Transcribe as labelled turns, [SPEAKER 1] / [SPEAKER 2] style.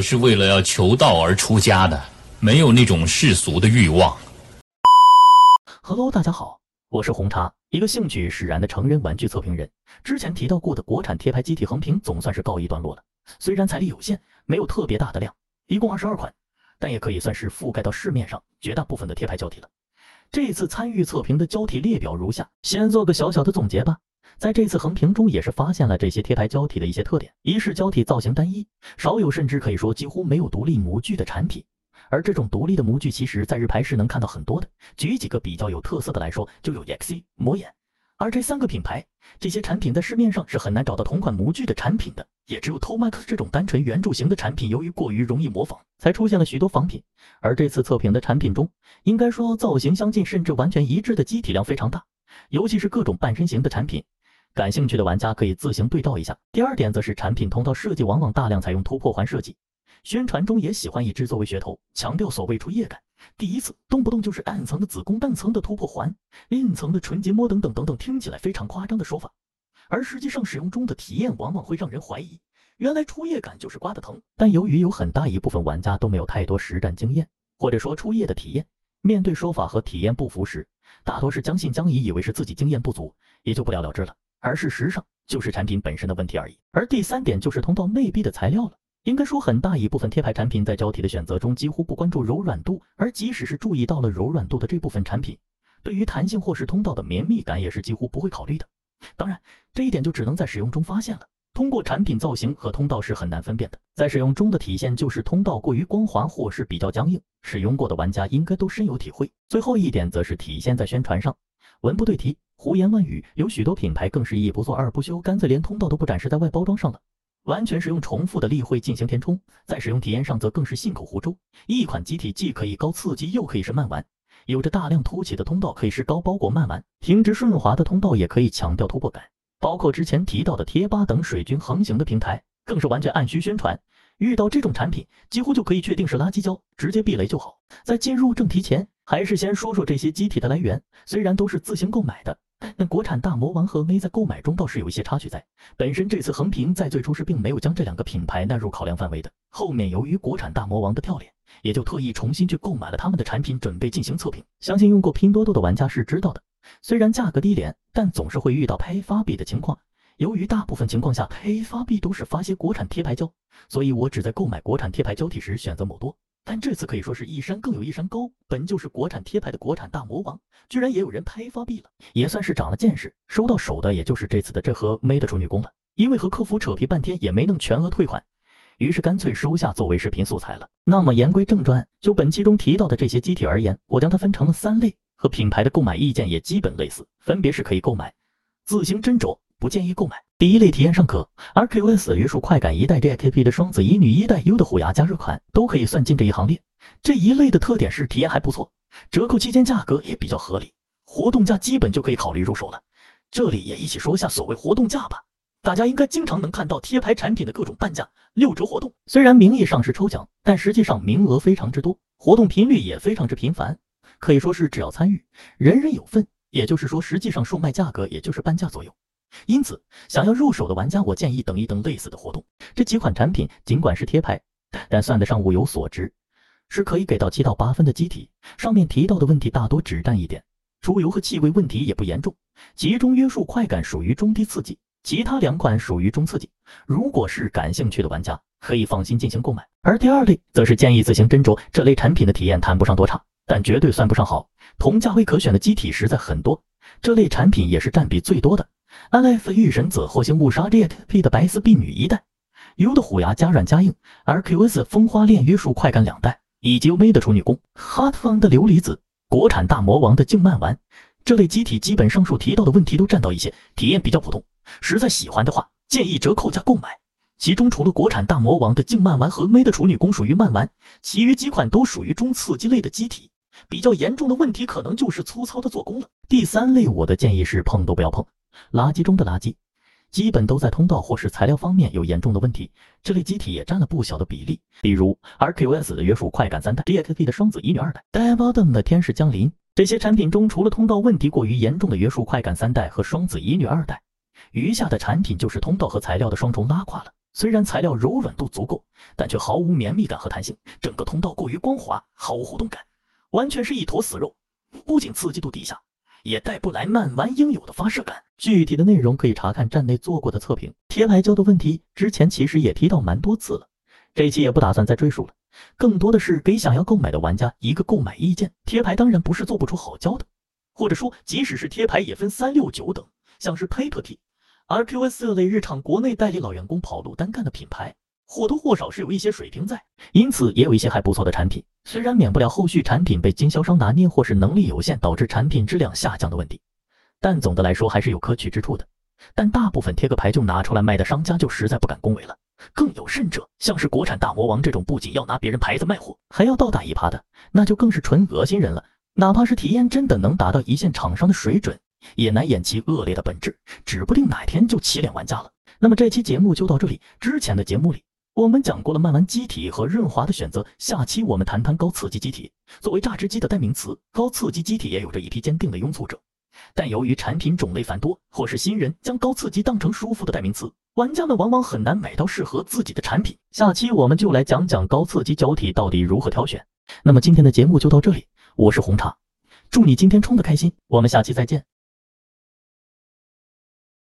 [SPEAKER 1] 是为了要求道而出家的，没有那种世俗的欲望。
[SPEAKER 2] Hello，大家好，我是红茶，一个兴趣使然的成人玩具测评人。之前提到过的国产贴牌机体横屏总算是告一段落了，虽然财力有限，没有特别大的量，一共二十二款，但也可以算是覆盖到市面上绝大部分的贴牌胶体了。这次参与测评的胶体列表如下，先做个小小的总结吧。在这次横屏中，也是发现了这些贴牌胶体的一些特点：一是胶体造型单一，少有甚至可以说几乎没有独立模具的产品。而这种独立的模具，其实在日牌是能看到很多的。举几个比较有特色的来说，就有 EXE、魔眼。而这三个品牌，这些产品在市面上是很难找到同款模具的产品的，也只有 Tomax 这种单纯圆柱形的产品，由于过于容易模仿，才出现了许多仿品。而这次测评的产品中，应该说造型相近甚至完全一致的机体量非常大，尤其是各种半身形的产品。感兴趣的玩家可以自行对照一下。第二点则是产品通道设计往往大量采用突破环设计，宣传中也喜欢以之作为噱头，强调所谓出液感。第一次动不动就是暗层的子宫、淡层的突破环、硬层的纯结膜等等等等，听起来非常夸张的说法，而实际上使用中的体验往往会让人怀疑，原来出液感就是刮的疼。但由于有很大一部分玩家都没有太多实战经验，或者说出液的体验，面对说法和体验不符时，大多是将信将疑，以为是自己经验不足，也就不了了之了。而事实上，就是产品本身的问题而已。而第三点就是通道内壁的材料了。应该说，很大一部分贴牌产品在胶体的选择中几乎不关注柔软度，而即使是注意到了柔软度的这部分产品，对于弹性或是通道的绵密感也是几乎不会考虑的。当然，这一点就只能在使用中发现了。通过产品造型和通道是很难分辨的，在使用中的体现就是通道过于光滑或是比较僵硬，使用过的玩家应该都深有体会。最后一点则是体现在宣传上，文不对题。胡言乱语，有许多品牌更是一不做二不休，干脆连通道都不展示在外包装上了，完全是用重复的例会进行填充。在使用体验上则更是信口胡诌。一款机体既可以高刺激，又可以是慢玩，有着大量凸起的通道可以是高包裹慢玩，平直顺滑的通道也可以强调突破感。包括之前提到的贴吧等水军横行的平台，更是完全按需宣传。遇到这种产品，几乎就可以确定是垃圾胶，直接避雷就好。在进入正题前，还是先说说这些机体的来源，虽然都是自行购买的。但国产大魔王和 A 在购买中倒是有一些差距在。本身这次横屏在最初是并没有将这两个品牌纳入考量范围的，后面由于国产大魔王的跳脸，也就特意重新去购买了他们的产品，准备进行测评。相信用过拼多多的玩家是知道的，虽然价格低廉，但总是会遇到拍发币的情况。由于大部分情况下拍发币都是发些国产贴牌胶，所以我只在购买国产贴牌胶体时选择某多。但这次可以说是一山更有一山高，本就是国产贴牌的国产大魔王，居然也有人拍发币了，也算是长了见识。收到手的也就是这次的这盒 Made 处女宫了，因为和客服扯皮半天也没能全额退款，于是干脆收下作为视频素材了。那么言归正传，就本期中提到的这些机体而言，我将它分成了三类，和品牌的购买意见也基本类似，分别是可以购买，自行斟酌。不建议购买。第一类体验尚可，RQS 约束快感一代 JKP 的双子乙女一代 U 的虎牙加热款都可以算进这一行列。这一类的特点是体验还不错，折扣期间价格也比较合理，活动价基本就可以考虑入手了。这里也一起说下所谓活动价吧。大家应该经常能看到贴牌产品的各种半价、六折活动，虽然名义上是抽奖，但实际上名额非常之多，活动频率也非常之频繁，可以说是只要参与，人人有份。也就是说，实际上售卖价格也就是半价左右。因此，想要入手的玩家，我建议等一等类似的活动。这几款产品尽管是贴牌，但算得上物有所值，是可以给到七到八分的机体。上面提到的问题大多只占一点，出油和气味问题也不严重。其中约束快感属于中低刺激，其他两款属于中刺激。如果是感兴趣的玩家，可以放心进行购买。而第二类则是建议自行斟酌。这类产品的体验谈不上多差，但绝对算不上好。同价位可选的机体实在很多，这类产品也是占比最多的。安 f 御神子火星误杀 JP 的白丝婢女一代，U 的虎牙加软加硬，RQS 风花恋约束快感两代，以及 V 的处女宫，Hot Fun 的琉璃子，国产大魔王的静慢丸，这类机体基本上述提到的问题都占到一些，体验比较普通。实在喜欢的话，建议折扣价购买。其中除了国产大魔王的静慢丸和 V 的处女宫属于慢丸，其余几款都属于中刺激类的机体。比较严重的问题可能就是粗糙的做工了。第三类，我的建议是碰都不要碰。垃圾中的垃圾，基本都在通道或是材料方面有严重的问题。这类机体也占了不小的比例，比如 RQS 的约束快感三代，DXP 的双子乙女二代，Diabodom 的天使降临。这些产品中，除了通道问题过于严重的约束快感三代和双子乙女二代，余下的产品就是通道和材料的双重拉垮了。虽然材料柔软度足够，但却毫无绵密感和弹性，整个通道过于光滑，毫无互动感，完全是一坨死肉。不仅刺激度低下，也带不来漫玩应有的发射感。具体的内容可以查看站内做过的测评。贴牌胶的问题，之前其实也提到蛮多次了，这期也不打算再赘述了。更多的是给想要购买的玩家一个购买意见。贴牌当然不是做不出好胶的，或者说即使是贴牌也分三六九等，像是 Paper T。RQS 这类日常国内代理老员工跑路单干的品牌，或多或少是有一些水平在，因此也有一些还不错的产品。虽然免不了后续产品被经销商拿捏或是能力有限导致产品质量下降的问题，但总的来说还是有可取之处的。但大部分贴个牌就拿出来卖的商家就实在不敢恭维了。更有甚者，像是国产大魔王这种不仅要拿别人牌子卖货，还要倒打一耙的，那就更是纯恶心人了。哪怕是体验真的能达到一线厂商的水准。也难掩其恶劣的本质，指不定哪天就起脸玩家了。那么这期节目就到这里。之前的节目里，我们讲过了慢玩机体和润滑的选择，下期我们谈谈高刺激机体。作为榨汁机的代名词，高刺激机体也有着一批坚定的拥簇者。但由于产品种类繁多，或是新人将高刺激当成舒服的代名词，玩家们往往很难买到适合自己的产品。下期我们就来讲讲高刺激胶体到底如何挑选。那么今天的节目就到这里，我是红茶，祝你今天冲的开心，我们下期再见。